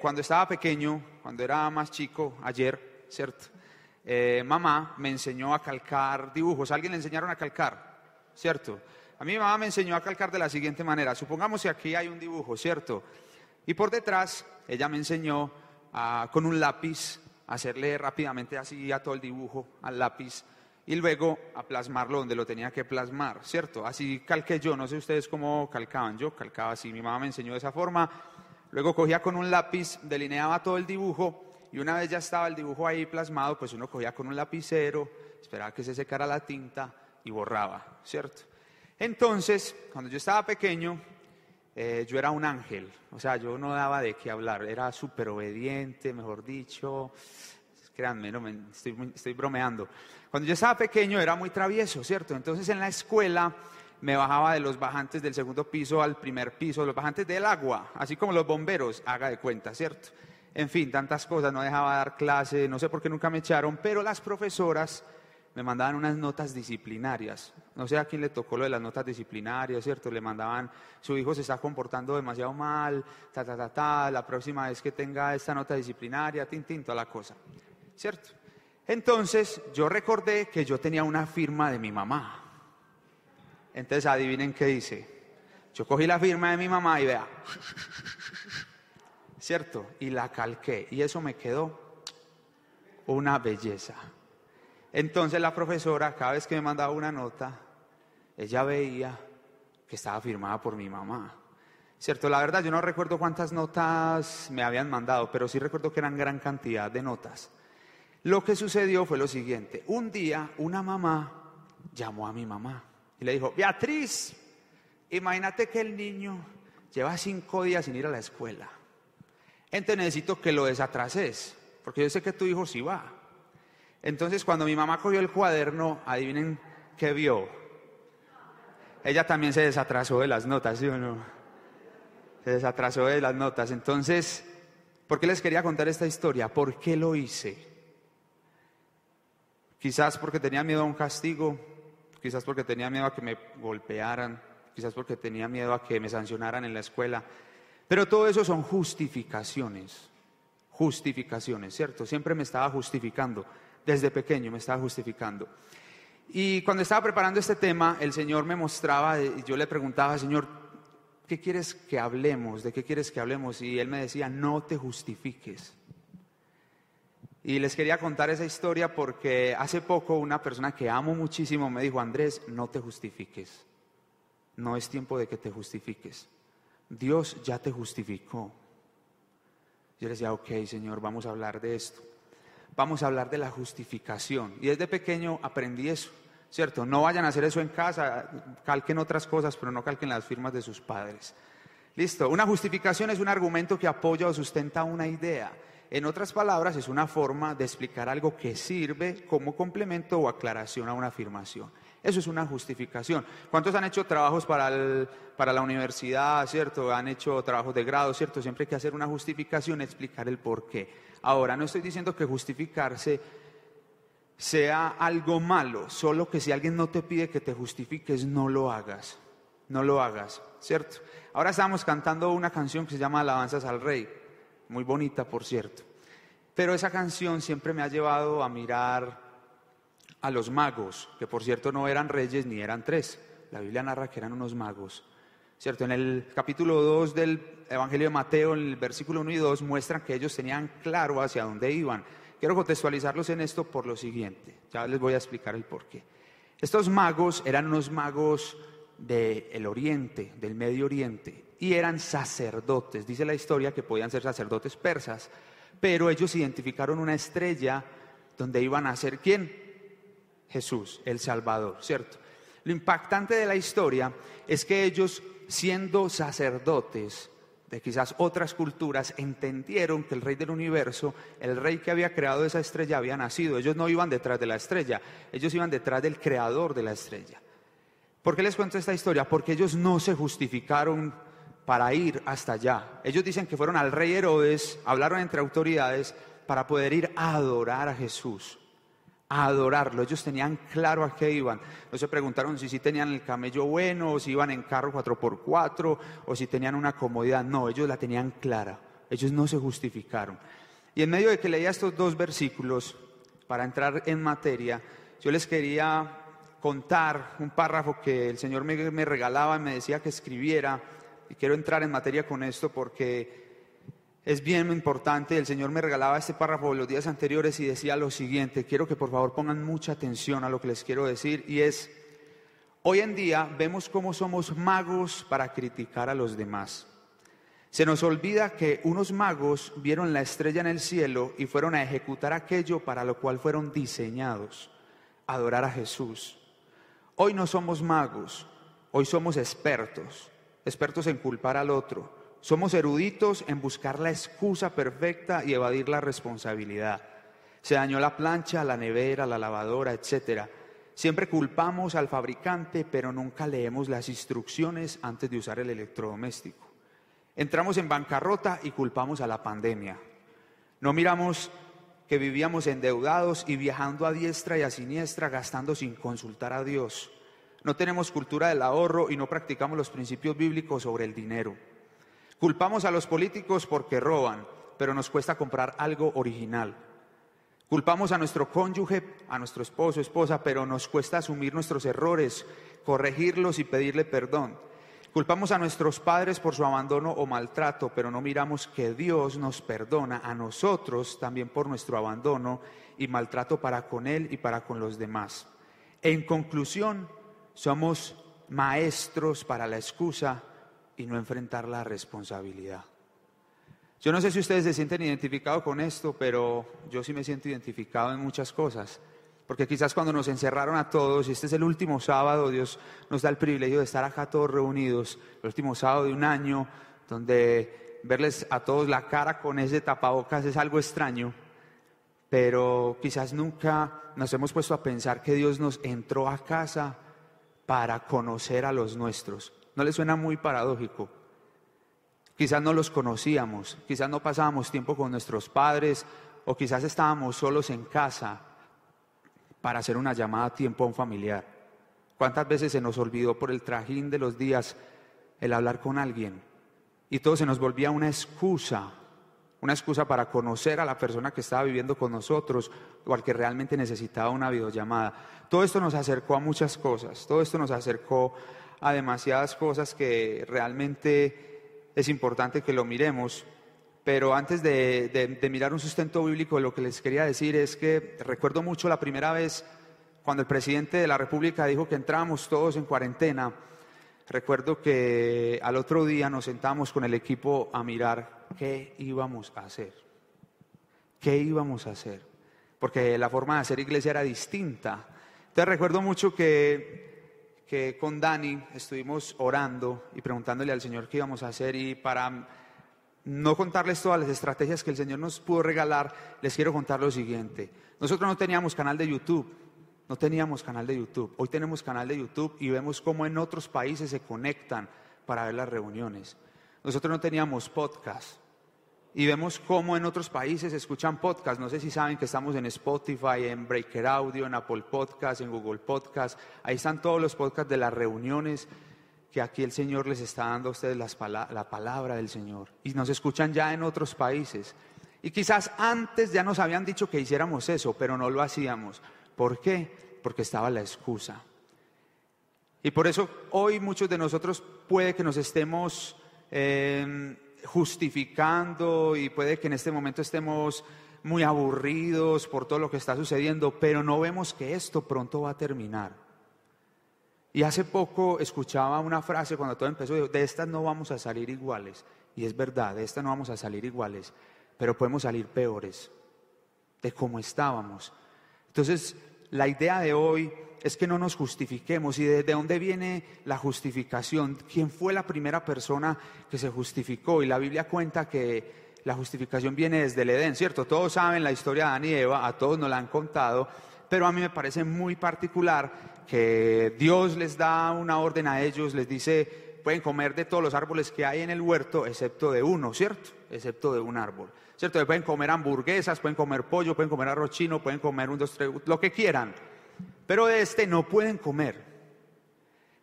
Cuando estaba pequeño, cuando era más chico, ayer, ¿cierto? Eh, mamá me enseñó a calcar dibujos. ¿Alguien le enseñaron a calcar? ¿Cierto? A mí mi mamá me enseñó a calcar de la siguiente manera. Supongamos que aquí hay un dibujo, ¿cierto? Y por detrás ella me enseñó a, con un lápiz hacerle rápidamente así a todo el dibujo al lápiz y luego a plasmarlo donde lo tenía que plasmar, ¿cierto? Así calqué yo, no sé ustedes cómo calcaban, yo calcaba así, mi mamá me enseñó de esa forma, luego cogía con un lápiz, delineaba todo el dibujo y una vez ya estaba el dibujo ahí plasmado, pues uno cogía con un lapicero, esperaba que se secara la tinta y borraba, ¿cierto? Entonces, cuando yo estaba pequeño, eh, yo era un ángel, o sea, yo no daba de qué hablar, era súper obediente, mejor dicho, créanme, no me, estoy, estoy bromeando. Cuando yo estaba pequeño era muy travieso, ¿cierto? Entonces en la escuela me bajaba de los bajantes del segundo piso al primer piso, los bajantes del agua, así como los bomberos, haga de cuenta, ¿cierto? En fin, tantas cosas, no dejaba dar clase, no sé por qué nunca me echaron, pero las profesoras me mandaban unas notas disciplinarias. No sé a quién le tocó lo de las notas disciplinarias, ¿cierto? Le mandaban, su hijo se está comportando demasiado mal, ta, ta, ta, ta, la próxima vez que tenga esta nota disciplinaria, tin, tin, toda la cosa, ¿cierto? Entonces yo recordé que yo tenía una firma de mi mamá. Entonces adivinen qué dice. Yo cogí la firma de mi mamá y vea, ¿cierto? Y la calqué. Y eso me quedó una belleza. Entonces la profesora, cada vez que me mandaba una nota, ella veía que estaba firmada por mi mamá. Cierto, la verdad yo no recuerdo cuántas notas me habían mandado, pero sí recuerdo que eran gran cantidad de notas. Lo que sucedió fue lo siguiente. Un día una mamá llamó a mi mamá y le dijo, Beatriz, imagínate que el niño lleva cinco días sin ir a la escuela. Entonces necesito que lo desatrases, porque yo sé que tu hijo sí va. Entonces cuando mi mamá cogió el cuaderno, adivinen qué vio. Ella también se desatrasó de las notas, ¿sí o no? Se desatrasó de las notas. Entonces, ¿por qué les quería contar esta historia? ¿Por qué lo hice? Quizás porque tenía miedo a un castigo, quizás porque tenía miedo a que me golpearan, quizás porque tenía miedo a que me sancionaran en la escuela. Pero todo eso son justificaciones, justificaciones, ¿cierto? Siempre me estaba justificando, desde pequeño me estaba justificando. Y cuando estaba preparando este tema, el Señor me mostraba, y yo le preguntaba, Señor, ¿qué quieres que hablemos? ¿De qué quieres que hablemos? Y Él me decía, no te justifiques. Y les quería contar esa historia porque hace poco una persona que amo muchísimo me dijo, Andrés, no te justifiques. No es tiempo de que te justifiques. Dios ya te justificó. Yo le decía, ok, Señor, vamos a hablar de esto. Vamos a hablar de la justificación. Y desde pequeño aprendí eso, ¿cierto? No vayan a hacer eso en casa, calquen otras cosas, pero no calquen las firmas de sus padres. Listo, una justificación es un argumento que apoya o sustenta una idea. En otras palabras, es una forma de explicar algo que sirve como complemento o aclaración a una afirmación. Eso es una justificación. ¿Cuántos han hecho trabajos para, para la universidad, cierto? Han hecho trabajos de grado, cierto? Siempre hay que hacer una justificación, explicar el por qué. Ahora, no estoy diciendo que justificarse sea algo malo, solo que si alguien no te pide que te justifiques, no lo hagas. No lo hagas, ¿cierto? Ahora estamos cantando una canción que se llama Alabanzas al Rey muy bonita por cierto. Pero esa canción siempre me ha llevado a mirar a los magos, que por cierto no eran reyes ni eran tres. La Biblia narra que eran unos magos. ¿Cierto? En el capítulo 2 del Evangelio de Mateo, en el versículo 1 y 2, muestran que ellos tenían claro hacia dónde iban. Quiero contextualizarlos en esto por lo siguiente. Ya les voy a explicar el porqué. Estos magos eran unos magos del Oriente, del Medio Oriente, y eran sacerdotes. Dice la historia que podían ser sacerdotes persas, pero ellos identificaron una estrella donde iban a ser quién? Jesús, el Salvador, ¿cierto? Lo impactante de la historia es que ellos, siendo sacerdotes de quizás otras culturas, entendieron que el rey del universo, el rey que había creado esa estrella, había nacido. Ellos no iban detrás de la estrella, ellos iban detrás del creador de la estrella. ¿Por qué les cuento esta historia? Porque ellos no se justificaron para ir hasta allá. Ellos dicen que fueron al rey Herodes, hablaron entre autoridades para poder ir a adorar a Jesús, a adorarlo. Ellos tenían claro a qué iban. No se preguntaron si sí tenían el camello bueno, o si iban en carro 4x4, o si tenían una comodidad. No, ellos la tenían clara. Ellos no se justificaron. Y en medio de que leía estos dos versículos, para entrar en materia, yo les quería contar un párrafo que el Señor me, me regalaba y me decía que escribiera. Y quiero entrar en materia con esto porque es bien importante. El Señor me regalaba este párrafo los días anteriores y decía lo siguiente. Quiero que por favor pongan mucha atención a lo que les quiero decir. Y es, hoy en día vemos cómo somos magos para criticar a los demás. Se nos olvida que unos magos vieron la estrella en el cielo y fueron a ejecutar aquello para lo cual fueron diseñados, adorar a Jesús. Hoy no somos magos, hoy somos expertos, expertos en culpar al otro somos eruditos en buscar la excusa perfecta y evadir la responsabilidad. Se dañó la plancha, la nevera, la lavadora, etc. Siempre culpamos al fabricante, pero nunca leemos las instrucciones antes de usar el electrodoméstico. Entramos en bancarrota y culpamos a la pandemia. No miramos que vivíamos endeudados y viajando a diestra y a siniestra, gastando sin consultar a Dios. No tenemos cultura del ahorro y no practicamos los principios bíblicos sobre el dinero. Culpamos a los políticos porque roban, pero nos cuesta comprar algo original. Culpamos a nuestro cónyuge, a nuestro esposo, esposa, pero nos cuesta asumir nuestros errores, corregirlos y pedirle perdón. Culpamos a nuestros padres por su abandono o maltrato, pero no miramos que Dios nos perdona a nosotros también por nuestro abandono y maltrato para con Él y para con los demás. En conclusión, somos maestros para la excusa y no enfrentar la responsabilidad. Yo no sé si ustedes se sienten identificados con esto, pero yo sí me siento identificado en muchas cosas. Porque quizás cuando nos encerraron a todos, y este es el último sábado, Dios nos da el privilegio de estar acá todos reunidos, el último sábado de un año, donde verles a todos la cara con ese tapabocas es algo extraño, pero quizás nunca nos hemos puesto a pensar que Dios nos entró a casa para conocer a los nuestros. ¿No le suena muy paradójico? Quizás no los conocíamos, quizás no pasábamos tiempo con nuestros padres o quizás estábamos solos en casa para hacer una llamada a tiempo a un familiar. ¿Cuántas veces se nos olvidó por el trajín de los días el hablar con alguien? Y todo se nos volvía una excusa, una excusa para conocer a la persona que estaba viviendo con nosotros o al que realmente necesitaba una videollamada. Todo esto nos acercó a muchas cosas, todo esto nos acercó a demasiadas cosas que realmente es importante que lo miremos. Pero antes de, mirar un sustento bíblico, lo que les quería decir es que recuerdo mucho la primera vez cuando el presidente de la República dijo que entramos todos en cuarentena. Recuerdo que al otro día nos sentamos con el equipo a mirar qué íbamos a hacer. ¿Qué íbamos a hacer? Porque la forma de hacer iglesia era distinta. Entonces recuerdo mucho que que con Dani estuvimos orando y preguntándole al Señor qué íbamos a hacer y para no contarles todas las estrategias que el Señor nos pudo regalar, les quiero contar lo siguiente. Nosotros no teníamos canal de YouTube, no teníamos canal de YouTube. Hoy tenemos canal de YouTube y vemos cómo en otros países se conectan para ver las reuniones. Nosotros no teníamos podcast y vemos cómo en otros países escuchan podcast. No sé si saben que estamos en Spotify, en Breaker Audio, en Apple Podcast, en Google Podcast. Ahí están todos los podcasts de las reuniones que aquí el Señor les está dando a ustedes la palabra del Señor. Y nos escuchan ya en otros países. Y quizás antes ya nos habían dicho que hiciéramos eso, pero no lo hacíamos. ¿Por qué? Porque estaba la excusa. Y por eso hoy muchos de nosotros puede que nos estemos... Eh, justificando y puede que en este momento estemos muy aburridos por todo lo que está sucediendo, pero no vemos que esto pronto va a terminar. Y hace poco escuchaba una frase cuando todo empezó, de estas no vamos a salir iguales. Y es verdad, de estas no vamos a salir iguales, pero podemos salir peores de cómo estábamos. Entonces, la idea de hoy es que no nos justifiquemos. ¿Y de, dónde viene la justificación? ¿Quién fue la primera persona que se justificó? Y la Biblia cuenta que la justificación viene desde el Edén, ¿cierto? Todos saben la historia de Adán y Eva, a todos nos la han contado, pero a mí me parece muy particular que Dios les da una orden a ellos, les dice, pueden comer de todos los árboles que hay en el huerto, excepto de uno, ¿cierto? Excepto de un árbol. ¿Cierto? Pueden comer hamburguesas, pueden comer pollo, pueden comer arroz chino, pueden comer un, dos, tres, lo que quieran pero de este no pueden comer.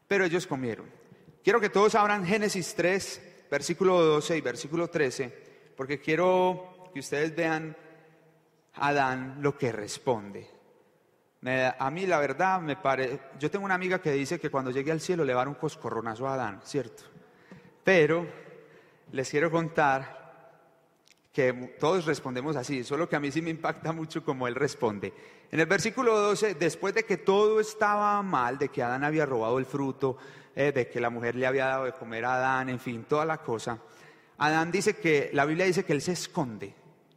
Pero ellos comieron. Quiero que todos abran Génesis 3, versículo 12 y versículo 13, porque quiero que ustedes vean a Adán lo que responde. a mí la verdad me parece, yo tengo una amiga que dice que cuando llegue al cielo le va a dar un coscorronazo a Adán, ¿cierto? Pero les quiero contar que todos respondemos así, solo que a mí sí me impacta mucho como él responde. En el versículo 12, después de que todo estaba mal, de que Adán había robado el fruto, eh, de que la mujer le había dado de comer a Adán, en fin, toda la cosa, Adán dice que, la Biblia dice que él se esconde,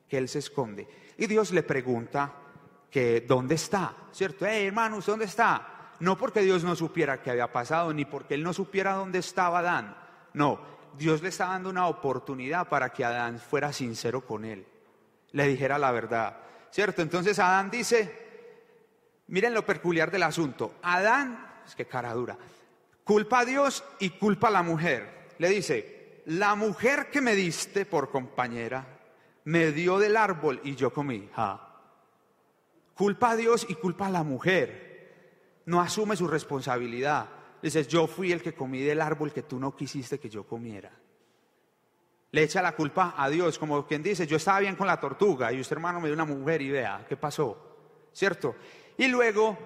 que él se esconde. Y Dios le pregunta que dónde está, ¿cierto? Hey, hermanos, ¿dónde está? No porque Dios no supiera qué había pasado, ni porque él no supiera dónde estaba Adán. No, Dios le está dando una oportunidad para que Adán fuera sincero con él, le dijera la verdad, ¿cierto? Entonces Adán dice, miren lo peculiar del asunto, Adán, es que cara dura, culpa a Dios y culpa a la mujer. Le dice, la mujer que me diste por compañera me dio del árbol y yo comí. Culpa a Dios y culpa a la mujer. No asume su responsabilidad. Dices, yo fui el que comí del árbol que tú no quisiste que yo comiera. Le echa la culpa a Dios, como quien dice, yo estaba bien con la tortuga y usted hermano me dio una mujer y vea, ¿qué pasó? ¿Cierto? Y luego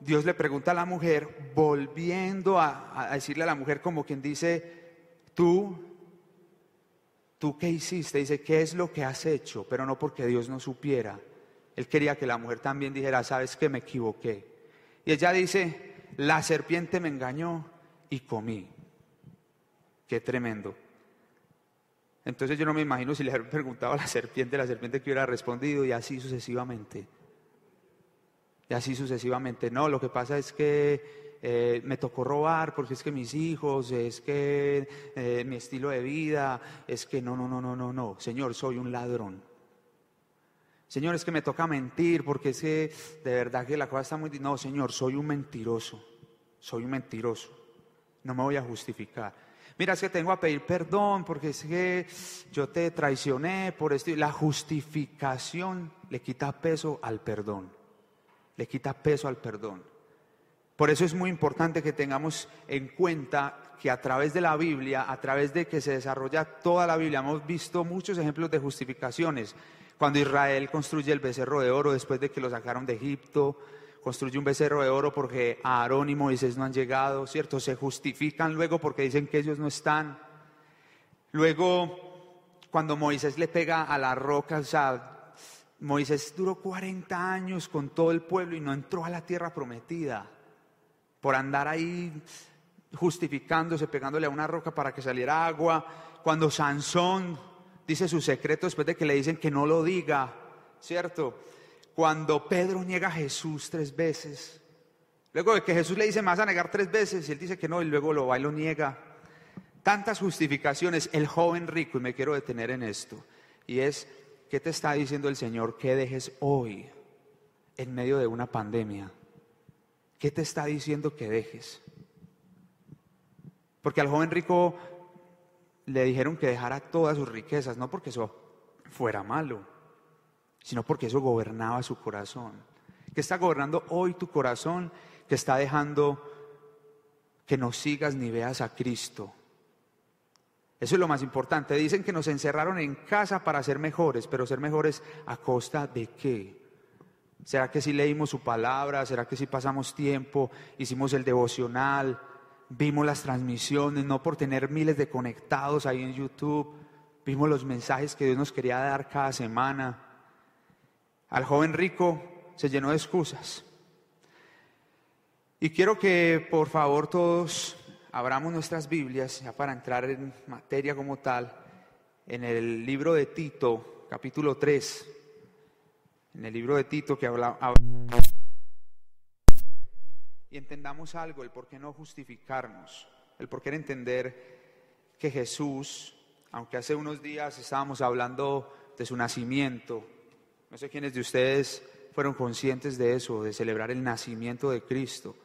Dios le pregunta a la mujer, volviendo a, a decirle a la mujer como quien dice, tú, tú qué hiciste, dice, ¿qué es lo que has hecho? Pero no porque Dios no supiera. Él quería que la mujer también dijera, sabes que me equivoqué. Y ella dice, la serpiente me engañó y comí. Qué tremendo. Entonces yo no me imagino si le hubiera preguntado a la serpiente, la serpiente que hubiera respondido y así sucesivamente. Y así sucesivamente. No, lo que pasa es que eh, me tocó robar porque es que mis hijos, es que eh, mi estilo de vida, es que no, no, no, no, no, no. Señor, soy un ladrón. Señor, es que me toca mentir porque es que de verdad que la cosa está muy... No, Señor, soy un mentiroso, soy un mentiroso, no me voy a justificar. Mira, es que tengo a pedir perdón porque es que yo te traicioné por esto. La justificación le quita peso al perdón, le quita peso al perdón. Por eso es muy importante que tengamos en cuenta que a través de la Biblia, a través de que se desarrolla toda la Biblia, hemos visto muchos ejemplos de justificaciones. Cuando Israel construye el becerro de oro después de que lo sacaron de Egipto, construye un becerro de oro porque Aarón y Moisés no han llegado, ¿cierto? Se justifican luego porque dicen que ellos no están. Luego, cuando Moisés le pega a la roca, o sea, Moisés duró 40 años con todo el pueblo y no entró a la tierra prometida por andar ahí justificándose, pegándole a una roca para que saliera agua. Cuando Sansón dice su secreto después de que le dicen que no lo diga, ¿cierto? Cuando Pedro niega a Jesús tres veces, luego de que Jesús le dice, más a negar tres veces, y él dice que no, y luego lo va y lo niega. Tantas justificaciones, el joven rico, y me quiero detener en esto, y es, ¿qué te está diciendo el Señor que dejes hoy en medio de una pandemia? ¿Qué te está diciendo que dejes? Porque al joven rico le dijeron que dejara todas sus riquezas, no porque eso fuera malo, sino porque eso gobernaba su corazón. Que está gobernando hoy tu corazón, que está dejando que no sigas ni veas a Cristo. Eso es lo más importante. Dicen que nos encerraron en casa para ser mejores, pero ser mejores a costa de qué? ¿Será que si leímos su palabra? ¿Será que si pasamos tiempo, hicimos el devocional? Vimos las transmisiones, no por tener miles de conectados ahí en YouTube, vimos los mensajes que Dios nos quería dar cada semana. Al joven rico se llenó de excusas. Y quiero que por favor todos abramos nuestras Biblias ya para entrar en materia como tal, en el libro de Tito, capítulo 3, en el libro de Tito que habla y entendamos algo, el por qué no justificarnos, el por qué entender que Jesús, aunque hace unos días estábamos hablando de su nacimiento, no sé quiénes de ustedes fueron conscientes de eso, de celebrar el nacimiento de Cristo,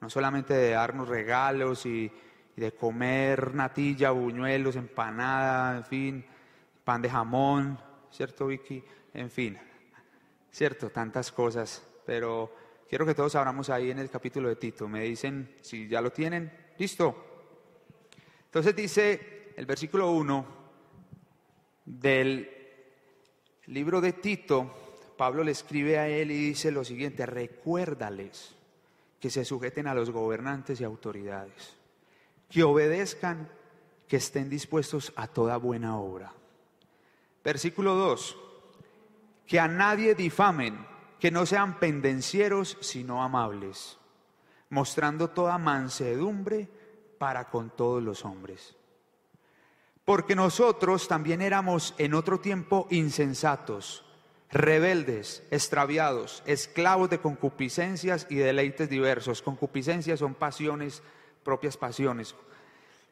no solamente de darnos regalos y, de comer natilla, buñuelos, empanada, en fin, pan de jamón, ¿cierto Vicky? En fin, ¿cierto? Tantas cosas, pero Quiero que todos abramos ahí en el capítulo de Tito. Me dicen si ya lo tienen. Listo. Entonces dice el versículo 1, Del libro de Tito, Pablo le escribe a él y dice lo siguiente, recuérdales que se sujeten a los gobernantes y autoridades, que obedezcan, que estén dispuestos a toda buena obra. Versículo 2, que a nadie difamen, que no sean pendencieros, sino amables, mostrando toda mansedumbre para con todos los hombres. Porque nosotros también éramos en otro tiempo insensatos rebeldes, extraviados, esclavos de concupiscencias y deleites diversos. Concupiscencias son pasiones, propias pasiones,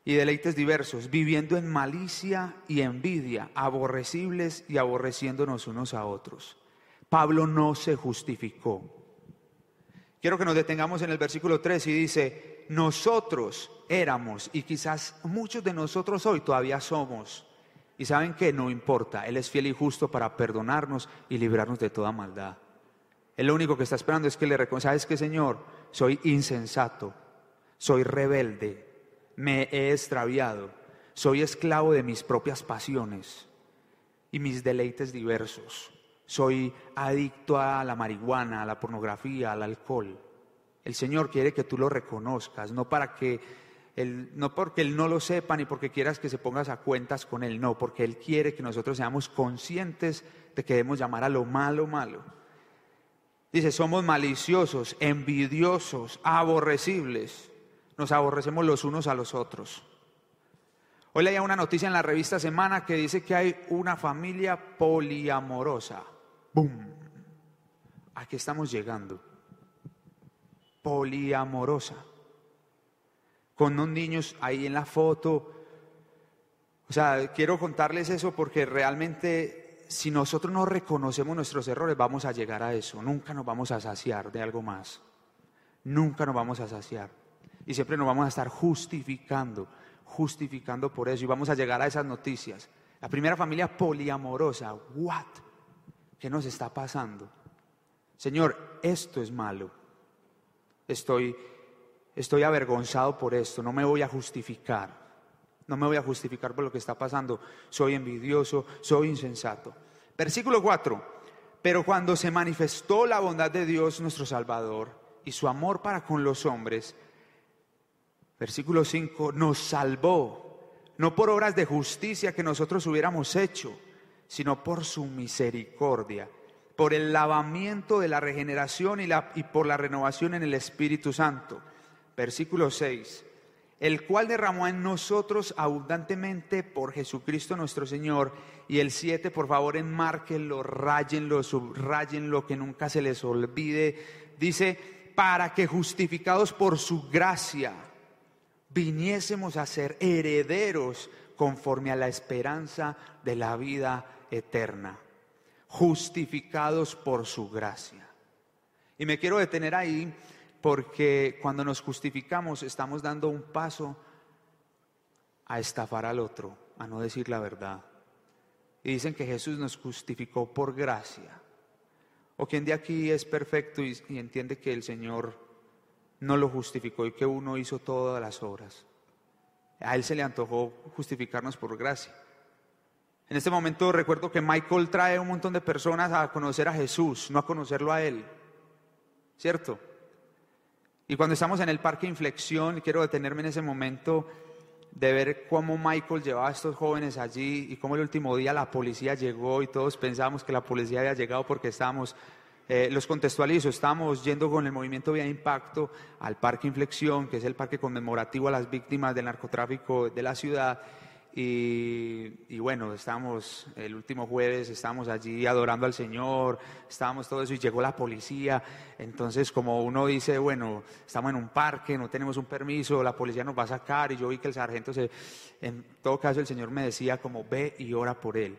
y deleites diversos, viviendo en malicia y envidia, aborrecibles y aborreciéndonos unos a otros. Pablo no se justificó. Quiero que nos detengamos en el versículo 3 y dice, nosotros éramos, y quizás muchos de nosotros hoy todavía somos, y saben que no importa, Él es fiel y justo para perdonarnos y librarnos de toda maldad. Él lo único que está esperando es que le reconozca, ¿sabes qué, Señor? Soy insensato, soy rebelde, me he extraviado, soy esclavo de mis propias pasiones y mis deleites diversos. Soy adicto a la marihuana, a la pornografía, al alcohol. El Señor quiere que tú lo reconozcas, no para que no porque Él no lo sepa ni porque quieras que se pongas a cuentas con Él, no, porque Él quiere que nosotros seamos conscientes de que debemos llamar a lo malo malo. Dice, somos maliciosos, envidiosos, aborrecibles. Nos aborrecemos los unos a los otros. Hoy leía una noticia en la revista Semana que dice que hay una familia poliamorosa. ¡Bum! Aquí estamos llegando. Poliamorosa con unos niños ahí en la foto. O sea, quiero contarles eso porque realmente si nosotros no reconocemos nuestros errores vamos a llegar a eso. Nunca nos vamos a saciar de algo más. Nunca nos vamos a saciar. Y siempre nos vamos a estar justificando, justificando por eso. Y vamos a llegar a esas noticias. La primera familia poliamorosa. ¿What? ¿Qué nos está pasando? Señor, esto es malo. Estoy estoy avergonzado por esto, no me voy a justificar, no me voy a justificar por lo que está pasando, soy envidioso, soy insensato. Versículo 4, pero cuando se manifestó la bondad de Dios nuestro Salvador y su amor para con los hombres, versículo 5, nos salvó, no por obras de justicia que nosotros hubiéramos hecho, sino por su misericordia, por el lavamiento de la regeneración y, la, y por la renovación en el Espíritu Santo versículo 6, el cual derramó en nosotros abundantemente por Jesucristo nuestro Señor. Y el 7, por favor, enmárquenlo, rayenlo, subrayenlo, que nunca se les olvide. Dice, para que justificados por su gracia viniésemos a ser herederos conforme a la esperanza de la vida eterna. Justificados por su gracia. Y me quiero detener ahí porque cuando nos justificamos estamos dando un paso a estafar al otro, a no decir la verdad. Y dicen que Jesús nos justificó por gracia. O quien de aquí es perfecto y, entiende que el Señor no lo justificó y que uno hizo todas las obras. A Él se le antojó justificarnos por gracia. En este momento recuerdo que Michael trae un montón de personas a conocer a Jesús, no a conocerlo a Él. ¿Cierto? Y cuando estamos en el parque Inflexión, quiero detenerme en ese momento de ver cómo Michael llevaba a estos jóvenes allí y cómo el último día la policía llegó y todos pensábamos que la policía había llegado porque estábamos, eh, los contextualizo, estábamos yendo con el movimiento Vía Impacto al Parque Inflexión, que es el parque conmemorativo a las víctimas del narcotráfico de la ciudad. Y, bueno, estábamos el último jueves, estábamos allí adorando al Señor, estábamos todo eso y llegó la policía. Entonces, como uno dice, bueno, estamos en un parque, no tenemos un permiso, la policía nos va a sacar. Y yo vi que el sargento, se, en todo caso, el Señor me decía como, ve y ora por él,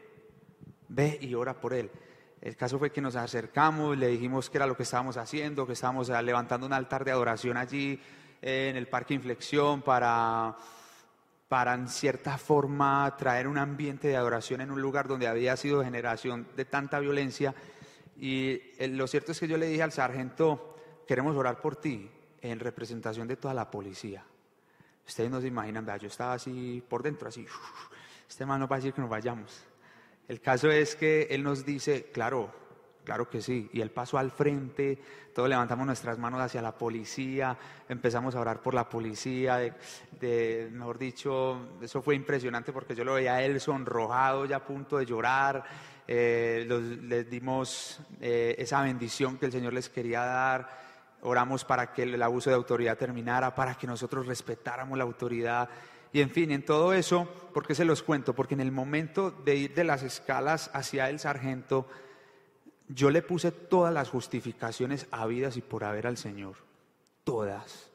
ve y ora por él. El caso fue que nos acercamos, le dijimos que era lo que estábamos haciendo, que estábamos levantando un altar de adoración allí en el Parque Inflexión para para en cierta forma traer un ambiente de adoración en un lugar donde había sido generación de tanta violencia. Y eh, lo cierto es que yo le dije al sargento, queremos orar por ti en representación de toda la policía. Ustedes no se imaginan, yo estaba así por dentro, así, este hermano va a decir que nos vayamos. El caso es que Él nos dice, claro, claro que sí, y Él pasó al frente, todos levantamos nuestras manos hacia la policía, empezamos a orar por la policía, de, mejor dicho, eso fue impresionante porque yo lo veía a Él sonrojado, ya a punto de llorar, eh, les dimos eh, esa bendición que el Señor les quería dar oramos para que el abuso de autoridad terminara, para que nosotros respetáramos la autoridad. Y en fin, en todo eso, ¿por qué se los cuento? Porque en el momento de ir de las escalas hacia el sargento, yo le puse todas las justificaciones habidas y por haber al Señor. Todas.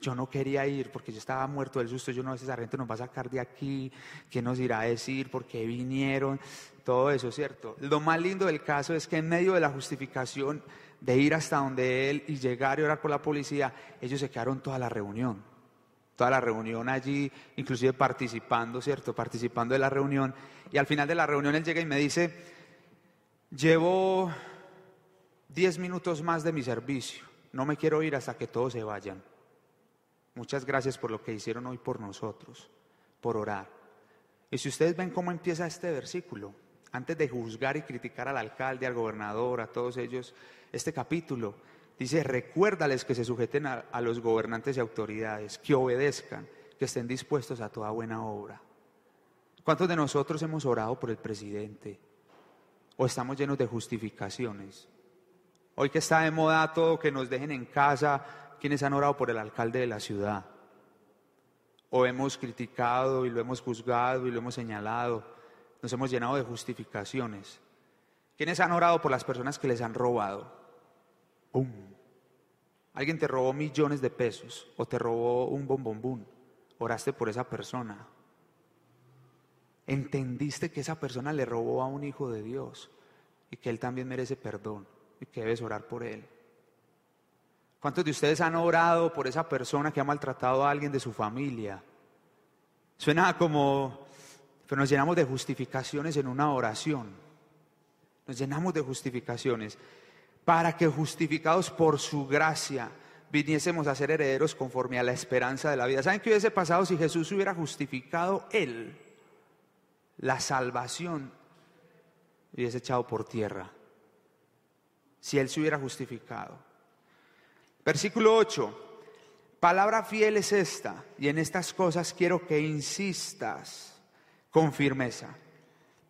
Yo no quería ir porque yo estaba muerto del susto. Yo no, ese sargento nos va a sacar de aquí. ¿Qué nos irá a decir? ¿Por qué vinieron? Todo eso, ¿cierto? Lo más lindo del caso es que en medio de la justificación de ir hasta donde él y llegar y orar por la policía, ellos se quedaron toda la reunión. Toda la reunión allí, inclusive participando, ¿cierto? Participando de la reunión. Y al final de la reunión él llega y me dice, llevo 10 minutos más de mi servicio, no me quiero ir hasta que todos se vayan. Muchas gracias por lo que hicieron hoy por nosotros, por orar. Y si ustedes ven cómo empieza este versículo, antes de juzgar y criticar al alcalde, al gobernador, a todos ellos, este capítulo dice, recuérdales que se sujeten a, los gobernantes y autoridades, que obedezcan, que estén dispuestos a toda buena obra. ¿Cuántos de nosotros hemos orado por el presidente? ¿O estamos llenos de justificaciones? Hoy que está de moda todo, que nos dejen en casa, quienes han orado por el alcalde de la ciudad. O hemos criticado y lo hemos juzgado y lo hemos señalado. Nos hemos llenado de justificaciones. ¿Quiénes han orado por las personas que les han robado? ¡Pum! Alguien te robó millones de pesos o te robó un bombombún. Oraste por esa persona. Entendiste que esa persona le robó a un hijo de Dios y que él también merece perdón y que debes orar por él. ¿Cuántos de ustedes han orado por esa persona que ha maltratado a alguien de su familia? Suena como, nos llenamos de justificaciones en una oración. Nos llenamos de justificaciones para que justificados por su gracia viniésemos a ser herederos conforme a la esperanza de la vida. ¿Saben qué hubiese pasado si Jesús hubiera justificado él? La salvación hubiese echado por tierra. Si él se hubiera justificado. Versículo 8. Palabra fiel es esta, y en estas cosas quiero que insistas con firmeza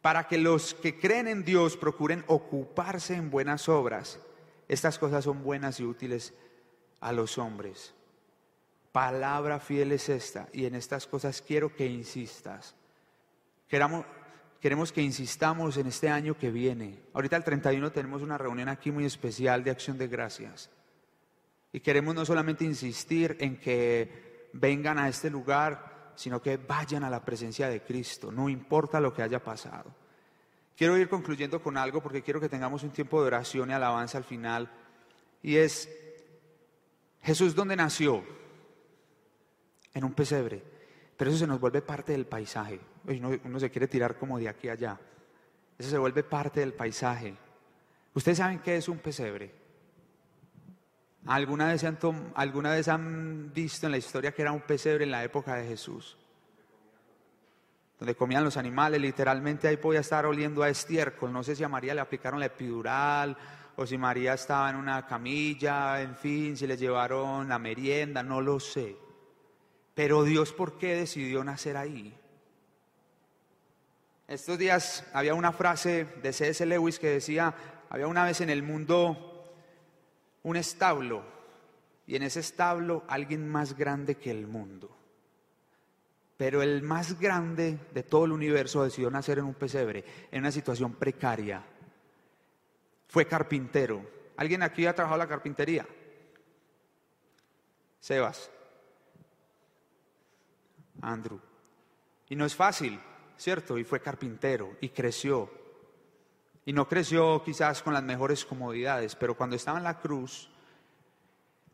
para que los que creen en Dios procuren ocuparse en buenas obras. Estas cosas son buenas y útiles a los hombres. Palabra fiel es esta, y en estas cosas quiero que insistas. Queremos que insistamos en este año que viene. Ahorita el 31 tenemos una reunión aquí muy especial de acción de gracias. Y queremos no solamente insistir en que vengan a este lugar, sino que vayan a la presencia de Cristo, no importa lo que haya pasado. Quiero ir concluyendo con algo porque quiero que tengamos un tiempo de oración y alabanza al final. Y es, Jesús, ¿dónde nació? En un pesebre. Pero eso se nos vuelve parte del paisaje. Uno, se quiere tirar como de aquí a allá. Eso se vuelve parte del paisaje. ¿Ustedes saben qué es un pesebre? ¿Alguna vez, han ¿Alguna vez han visto en la historia que era un pesebre en la época de Jesús? Donde comían los animales, literalmente ahí podía estar oliendo a estiércol. No sé si a María le aplicaron la epidural o si María estaba en una camilla, en fin, si le llevaron la merienda, no lo sé. Pero Dios, ¿por qué decidió nacer ahí? Estos días había una frase de C.S. Lewis que decía, había una vez en el mundo un establo y en ese establo alguien más grande que el mundo. Pero el más grande de todo el universo decidió nacer en un pesebre, en una situación precaria. Fue carpintero. ¿Alguien aquí ha trabajado la carpintería? Sebas. Andrew. Y no es fácil, ¿cierto? Y fue carpintero y creció y no creció quizás con las mejores comodidades, pero cuando estaba en la cruz,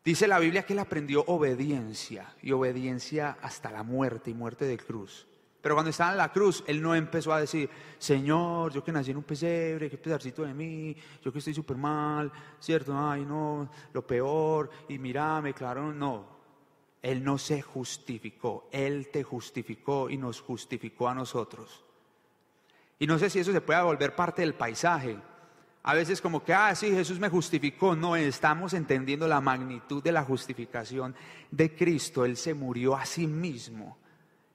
dice la Biblia que él aprendió obediencia y obediencia hasta la muerte y muerte de cruz. Pero cuando estaba en la cruz, él no empezó a decir, Señor, yo que nací en un pesebre, qué pedacito de mí, yo que estoy súper mal, ¿cierto? Ay, no, lo peor, y mírame, claro, no. Él no se justificó, Él te justificó y nos justificó a nosotros. Y no sé si eso se puede volver parte del paisaje. A veces como que, ah, sí, Jesús me justificó. No, estamos entendiendo la magnitud de la justificación de Cristo. Él se murió a sí mismo.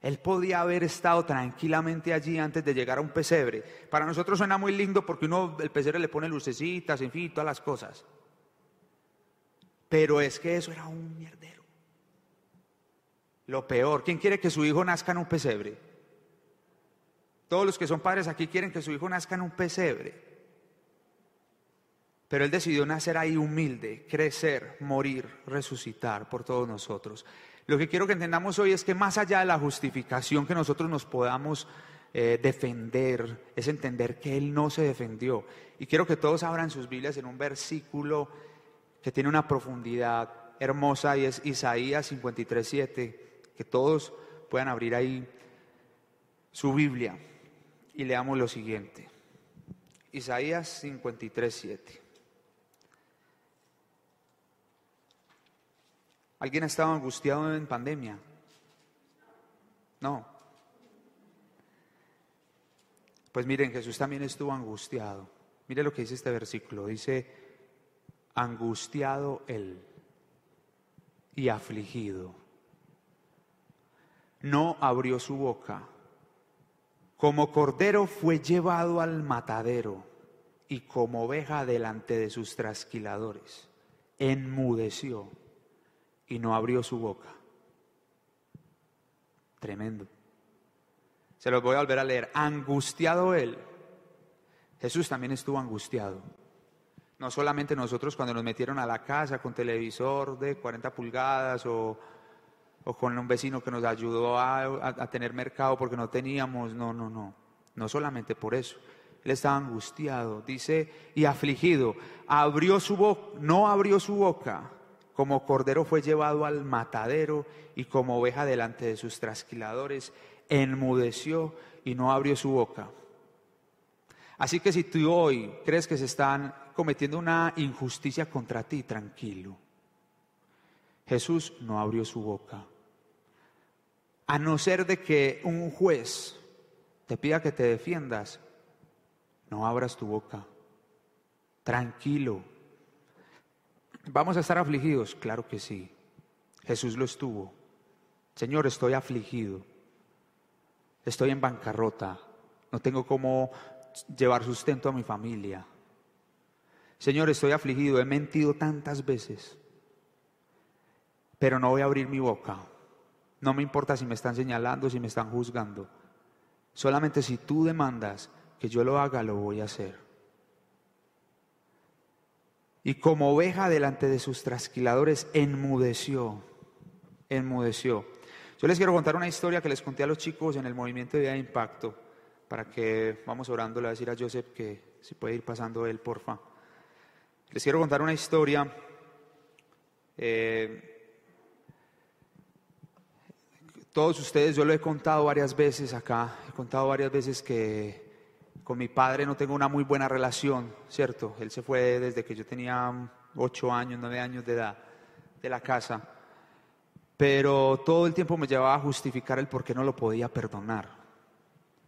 Él podía haber estado tranquilamente allí antes de llegar a un pesebre. Para nosotros suena muy lindo porque uno, el pesebre le pone lucecitas, en fin, todas las cosas. Pero es que eso era un mierdero. Lo peor, ¿quién quiere que su hijo nazca en un pesebre? Todos los que son padres aquí quieren que su hijo nazca en un pesebre. Pero él decidió nacer ahí humilde, crecer, morir, resucitar por todos nosotros. Lo que quiero que entendamos hoy es que más allá de la justificación que nosotros nos podamos eh, defender, es entender que Él no se defendió. Y quiero que todos abran sus Biblias en un versículo que tiene una profundidad hermosa y es Isaías 53.7, que todos puedan abrir ahí su Biblia y leamos lo siguiente. Isaías 53.7. ¿Alguien ha estado angustiado en pandemia? No. Pues miren, Jesús también estuvo angustiado. Mire lo que dice este versículo. Dice, angustiado él y afligido. No abrió su boca. Como cordero fue llevado al matadero y como oveja delante de sus trasquiladores. Enmudeció y no abrió su boca. Tremendo. Se los voy a volver a leer. Angustiado él. Jesús también estuvo angustiado. No solamente nosotros cuando nos metieron a la casa con televisor de 40 pulgadas o, con un vecino que nos ayudó a, tener mercado porque no teníamos. No, no, no. No solamente por eso. Él estaba angustiado, dice, y afligido. Abrió su boca, no abrió su boca como cordero fue llevado al matadero y como oveja delante de sus trasquiladores, enmudeció y no abrió su boca. Así que si tú hoy crees que se están cometiendo una injusticia contra ti, tranquilo. Jesús no abrió su boca. A no ser de que un juez te pida que te defiendas, no abras tu boca. Tranquilo, ¿Vamos a estar afligidos? Claro que sí. Jesús lo estuvo. Señor, estoy afligido. Estoy en bancarrota. No tengo cómo llevar sustento a mi familia. Señor, estoy afligido. He mentido tantas veces. Pero no voy a abrir mi boca. No me importa si me están señalando, si me están juzgando. Solamente si tú demandas que yo lo haga, lo voy a hacer y como oveja delante de sus trasquiladores enmudeció, enmudeció. Yo les quiero contar una historia que les conté a los chicos en el movimiento de de Impacto, para que vamos orando, le voy a decir a Joseph que si puede ir pasando él, porfa. Les quiero contar una historia. Eh, todos ustedes, yo lo he contado varias veces acá, he contado varias veces que con mi padre no tengo una muy buena relación, ¿cierto? Él se fue desde que yo tenía ocho años, nueve años de edad de la casa, pero todo el tiempo me llevaba a justificar el por qué no lo podía perdonar.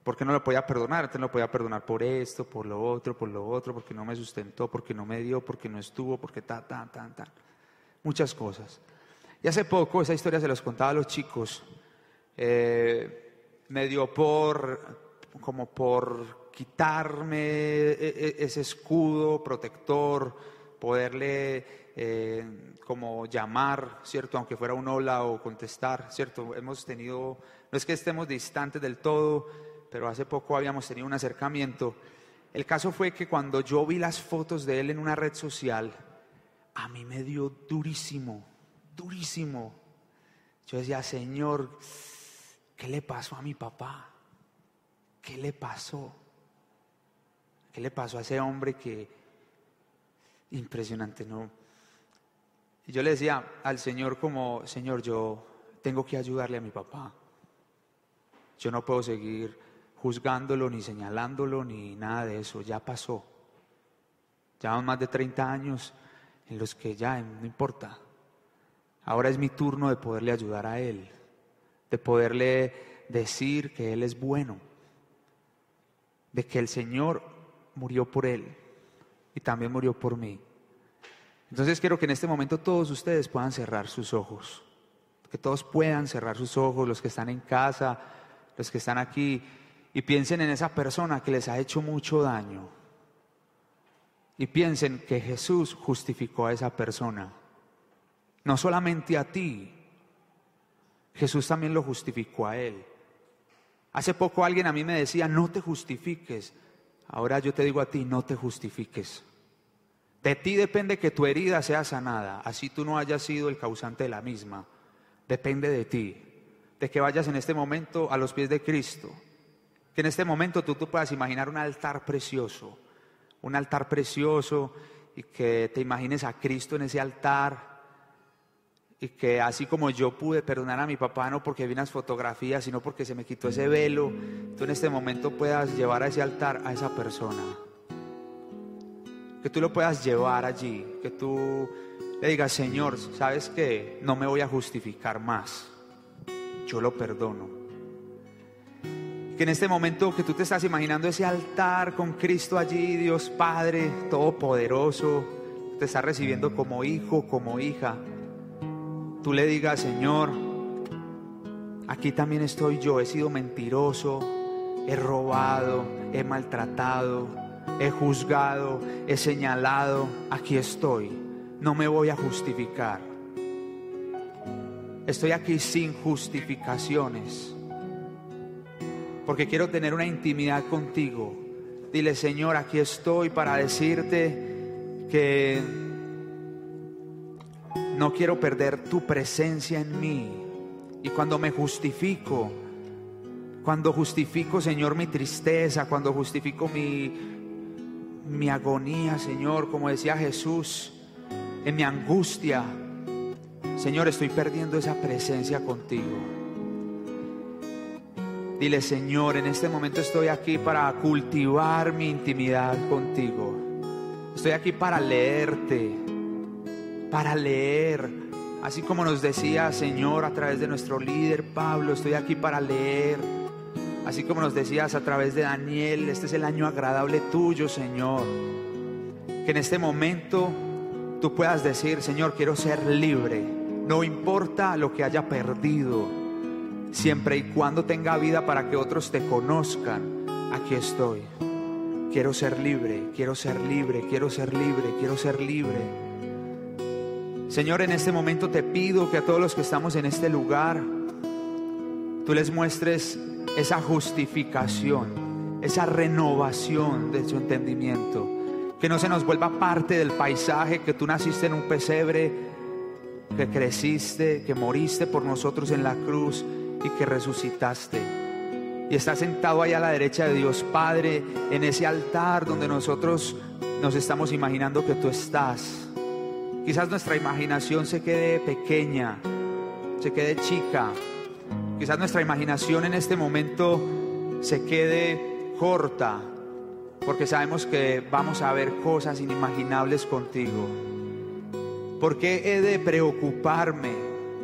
¿Por qué no lo podía perdonar? Entonces no lo podía perdonar por esto, por lo otro, por lo otro, porque no me sustentó, porque no me dio, porque no estuvo, porque ta, ta, ta, ta. Muchas cosas. Y hace poco, esa historia se los contaba a los chicos, eh, me dio por, como por quitarme e, e, ese escudo protector, poderle eh, como llamar, ¿cierto? Aunque fuera un hola o contestar, ¿cierto? Hemos tenido, no es que estemos distantes del todo, pero hace poco habíamos tenido un acercamiento. El caso fue que cuando yo vi las fotos de él en una red social, a mí me dio durísimo, durísimo. Yo decía, Señor, ¿qué le pasó a mi papá? ¿Qué le pasó? ¿Qué le pasó a ese hombre que impresionante, no? Y yo le decía al Señor como, Señor, yo tengo que ayudarle a mi papá. Yo no puedo seguir juzgándolo, ni señalándolo, ni nada de eso. Ya pasó. Ya más de 30 años en los que ya no importa. Ahora es mi turno de poderle ayudar a Él, de poderle decir que Él es bueno de que el Señor murió por él y también murió por mí. Entonces quiero que en este momento todos ustedes puedan cerrar sus ojos, que todos puedan cerrar sus ojos, los que están en casa, los que están aquí, y piensen en esa persona que les ha hecho mucho daño. Y piensen que Jesús justificó a esa persona, no solamente a ti, Jesús también lo justificó a él. Hace poco alguien a mí me decía, no te justifiques. Ahora yo te digo a ti, no te justifiques. De ti depende que tu herida sea sanada, así tú no hayas sido el causante de la misma. Depende de ti, de que vayas en este momento a los pies de Cristo, que en este momento tú, tú puedas imaginar un altar precioso, un altar precioso y que te imagines a Cristo en ese altar y que así como yo pude perdonar a mi papá no porque vi unas fotografías, sino porque se me quitó ese velo, tú en este momento puedas llevar a ese altar a esa persona. Que tú lo puedas llevar allí, que tú le digas, Señor, ¿sabes que No me voy a justificar más, yo lo perdono. Que en este momento que tú te estás imaginando ese altar con Cristo allí, Dios Padre Todopoderoso, te está recibiendo como hijo, como hija, tú le digas, Señor, aquí también estoy yo, he sido mentiroso, he robado, he maltratado, he juzgado, he señalado, aquí estoy. No me voy a justificar. Estoy aquí sin justificaciones. Porque quiero tener una intimidad contigo. Dile, Señor, aquí estoy para decirte que no quiero perder tu presencia en mí. Y cuando me justifico, cuando justifico, Señor, mi tristeza, cuando justifico mi, mi agonía, Señor, como decía Jesús, en mi angustia, Señor, estoy perdiendo esa presencia contigo. Dile, Señor, en este momento estoy aquí para cultivar mi intimidad contigo. Estoy aquí para leerte, para leer. Así como nos decía, Señor, a través de nuestro líder Pablo, estoy aquí para leer Así como nos decías a través de Daniel, este es el año agradable tuyo, Señor. Que en este momento tú puedas decir, Señor, quiero ser libre. No importa lo que haya perdido, siempre y cuando tenga vida para que otros te conozcan, aquí estoy. Quiero ser libre, quiero ser libre, quiero ser libre, quiero ser libre. Señor, en este momento te pido que a todos los que estamos en este lugar, tú les muestres esa justificación, esa renovación de su entendimiento. Que no se nos vuelva parte del paisaje, que tú naciste en un pesebre, que creciste, que moriste por nosotros en la cruz y que resucitaste. Y estás sentado ahí a la derecha de Dios Padre, en ese altar donde nosotros nos estamos imaginando que tú estás. Quizás nuestra imaginación se quede pequeña, se quede chica, Quizás nuestra imaginación en este momento se quede corta, porque sabemos que vamos a ver cosas inimaginables contigo. ¿Por qué he de preocuparme?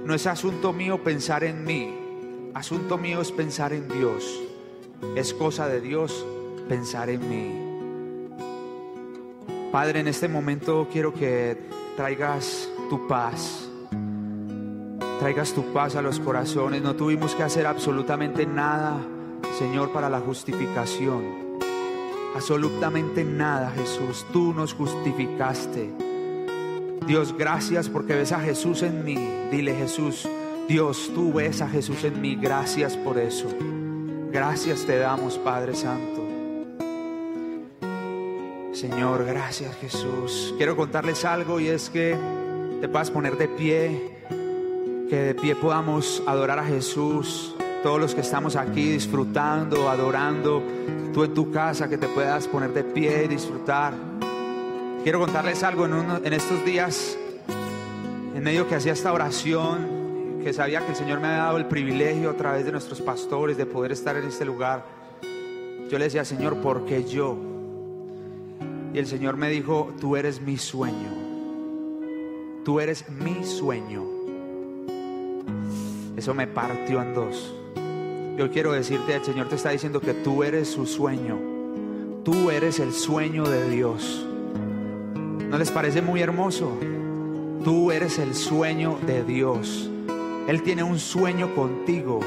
No es asunto mío pensar en mí, asunto mío es pensar en Dios. Es cosa de Dios pensar en mí. Padre, en este momento quiero que traigas tu paz traigas tu paz a los corazones. No tuvimos que hacer absolutamente nada, Señor, para la justificación. Absolutamente nada, Jesús. Tú nos justificaste. Dios, gracias porque ves a Jesús en mí. Dile Jesús, Dios, tú ves a Jesús en mí. Gracias por eso. Gracias te damos, Padre Santo. Señor, gracias Jesús. Quiero contarles algo y es que te puedas poner de pie que de pie podamos adorar a Jesús, todos los que estamos aquí disfrutando, adorando, tú en tu casa que te puedas poner de pie y disfrutar. Quiero contarles algo en, estos días, en medio que hacía esta oración, que sabía que el Señor me había dado el privilegio a través de nuestros pastores de poder estar en este lugar. Yo le decía, Señor, ¿por qué yo? Y el Señor me dijo, tú eres mi sueño. Tú eres mi sueño. Eso me partió en dos. Yo quiero decirte, el Señor te está diciendo que tú eres su sueño. Tú eres el sueño de Dios. ¿No les parece muy hermoso? Tú eres el sueño de Dios. Él tiene un sueño contigo.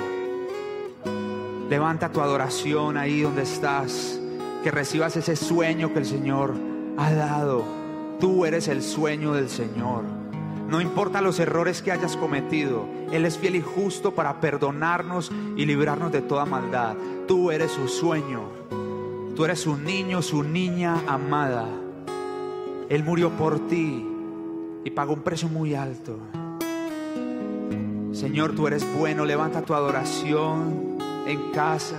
Levanta tu adoración ahí donde estás. Que recibas ese sueño que el Señor ha dado. Tú eres el sueño del Señor. No importa los errores que hayas cometido, Él es fiel y justo para perdonarnos y librarnos de toda maldad. Tú eres su sueño. Tú eres su niño, su niña amada. Él murió por ti y pagó un precio muy alto. Señor, tú eres bueno. Levanta tu adoración en casa.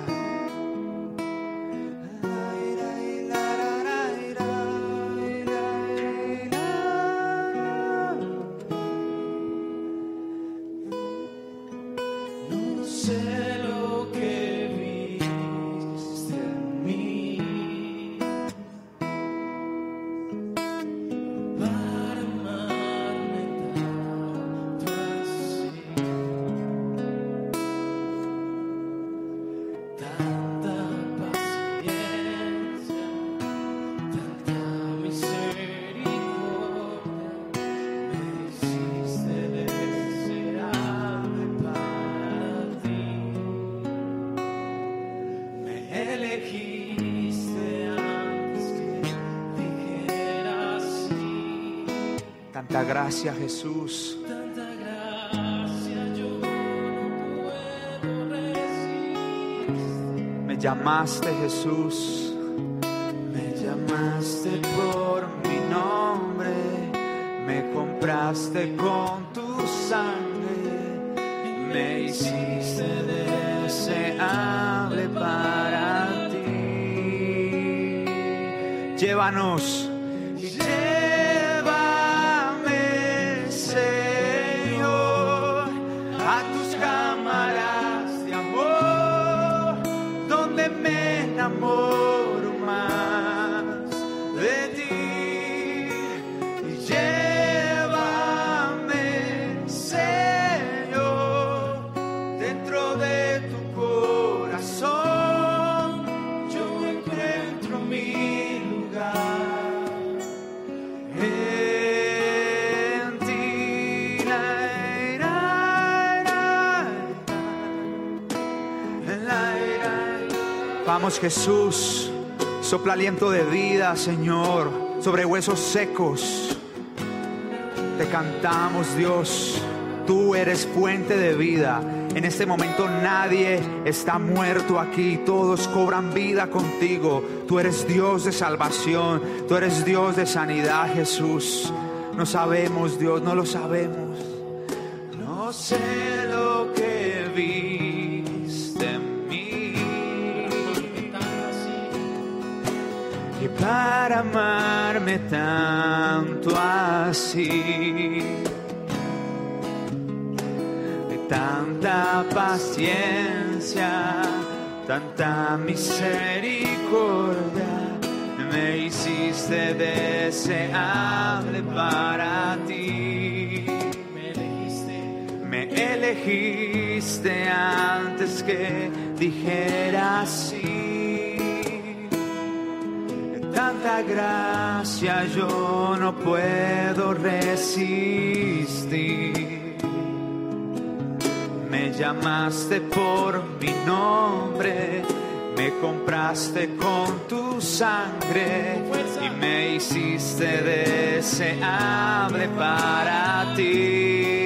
Gracia, Jesús. Me llamaste, Jesús. Me llamaste por mi nombre. Me compraste con tu sangre. Me hiciste deseable para ti. Llévanos. Jesús, sopla aliento de vida, Señor, sobre huesos secos. Te cantamos, Dios. Tú eres fuente de vida. En este momento nadie está muerto aquí. Todos cobran vida contigo. Tú eres Dios de salvación. Tú eres Dios de sanidad, Jesús. No sabemos, Dios, no lo sabemos. No sé para amarme tanto así, de tanta paciencia, tanta misericordia, me hiciste deseable para ti. Me elegiste antes que dijera sí. Tanta gracia yo no puedo resistir. Me llamaste por mi nombre, me compraste con tu sangre y me hiciste deseable para ti.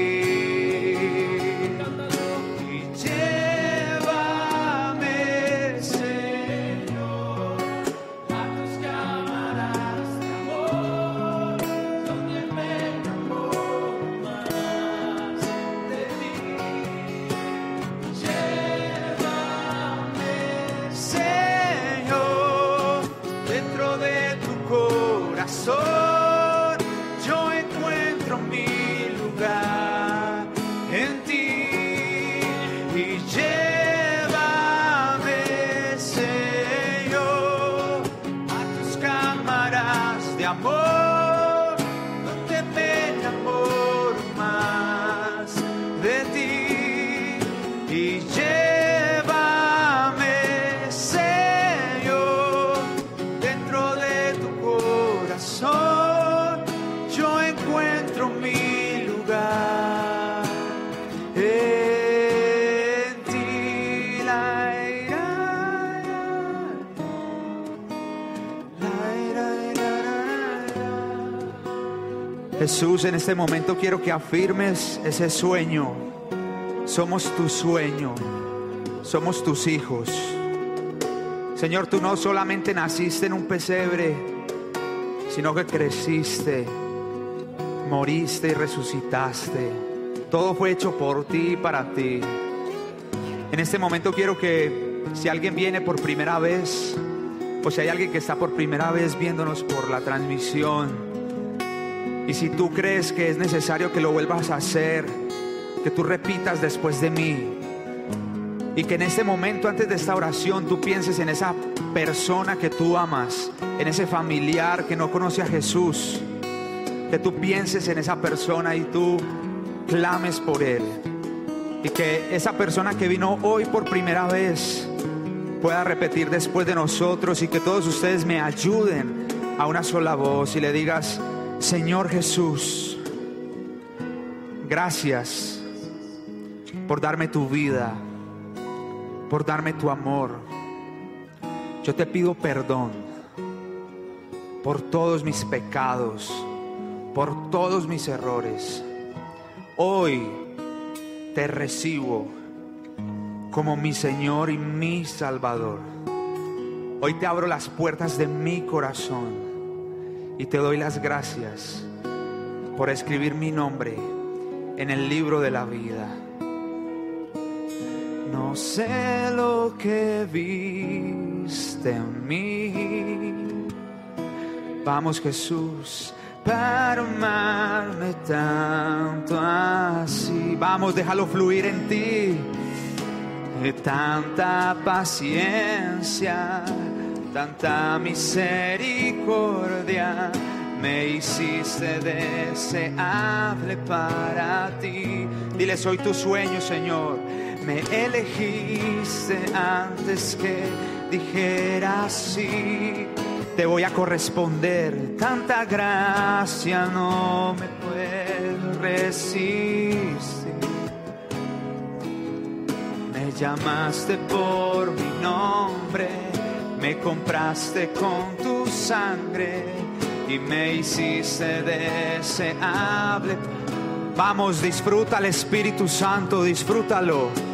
En este momento quiero que afirmes ese sueño. Somos tu sueño, somos tus hijos. Señor, tú no solamente naciste en un pesebre, sino que creciste, moriste y resucitaste. Todo fue hecho por ti y para ti. En este momento quiero que si alguien viene por primera vez, o si hay alguien que está por primera vez viéndonos por la transmisión, y si tú crees que es necesario que lo vuelvas a hacer, que tú repitas después de mí, y que en este momento, antes de esta oración, tú pienses en esa persona que tú amas, en ese familiar que no conoce a Jesús, que tú pienses en esa persona y tú clames por él. Y que esa persona que vino hoy por primera vez pueda repetir después de nosotros y que todos ustedes me ayuden a una sola voz y le digas, Señor Jesús, gracias por darme tu vida, por darme tu amor. Yo te pido perdón por todos mis pecados, por todos mis errores. Hoy te recibo como mi Señor y mi Salvador. Hoy te abro las puertas de mi corazón y te doy las gracias por escribir mi nombre en el libro de la vida. No sé lo que viste en mí. Vamos Jesús, para amarme tanto así. Vamos, déjalo fluir en ti. De tanta paciencia, tanta misericordia, me hiciste deseable para ti. Dile, soy tu sueño, Señor. Me elegiste antes que dijera sí. Te voy a corresponder. Tanta gracia no me puedo resistir. Me llamaste por mi nombre, me compraste con tu sangre y me hiciste deseable. Vamos, disfruta el Espíritu Santo, disfrútalo.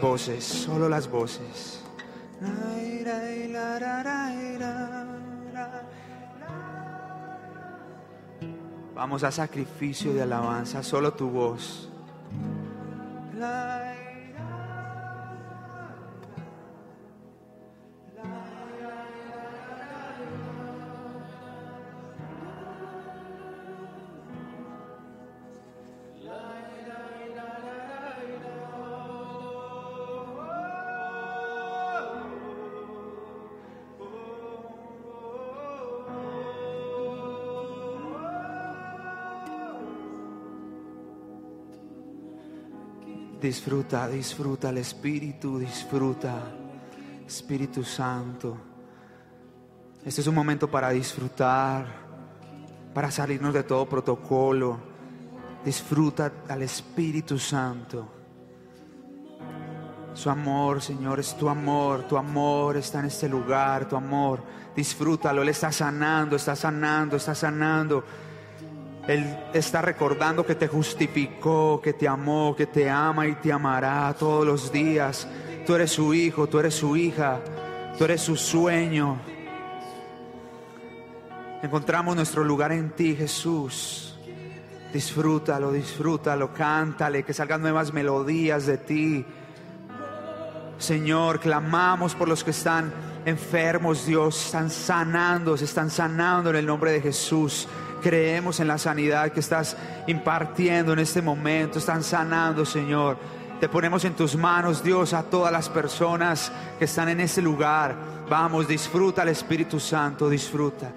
Voces, solo las voces. Vamos a sacrificio de alabanza, solo tu voz. Disfruta, disfruta el Espíritu, disfruta, Espíritu Santo. Este es un momento para disfrutar, para salirnos de todo protocolo. Disfruta al Espíritu Santo. Su amor, Señor, es tu amor. Tu amor está en este lugar, tu amor. Disfrútalo. Él está sanando, está sanando, está sanando. Él está recordando que te justificó, que te amó, que te ama y te amará todos los días. Tú eres su hijo, tú eres su hija, tú eres su sueño. Encontramos nuestro lugar en ti, Jesús. Disfrútalo, disfrútalo, cántale, que salgan nuevas melodías de ti. Señor, clamamos por los que están enfermos, Dios, están sanando, se están sanando en el nombre de Jesús. Creemos en la sanidad que estás impartiendo en este momento, están sanando, Señor. Te ponemos en tus manos, Dios, a todas las personas que están en este lugar. Vamos, disfruta el Espíritu Santo, disfruta.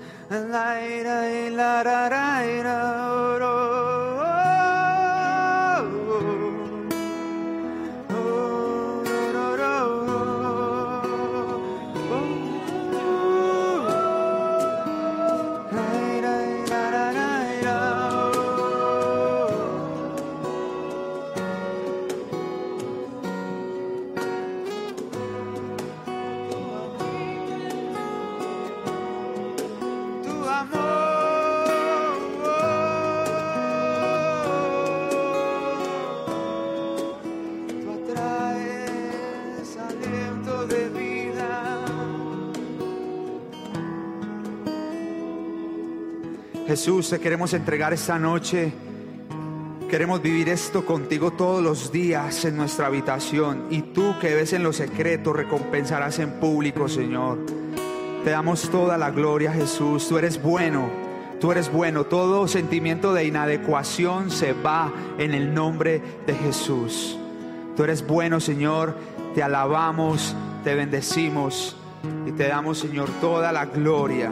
Jesús, te queremos entregar esta noche. Queremos vivir esto contigo todos los días en nuestra habitación. Y tú que ves en lo secreto, recompensarás en público, Señor. Te damos toda la gloria, Jesús. Tú eres bueno. Tú eres bueno. Todo sentimiento de inadecuación se va en el nombre de Jesús. Tú eres bueno, Señor. Te alabamos, te bendecimos y te damos, Señor, toda la gloria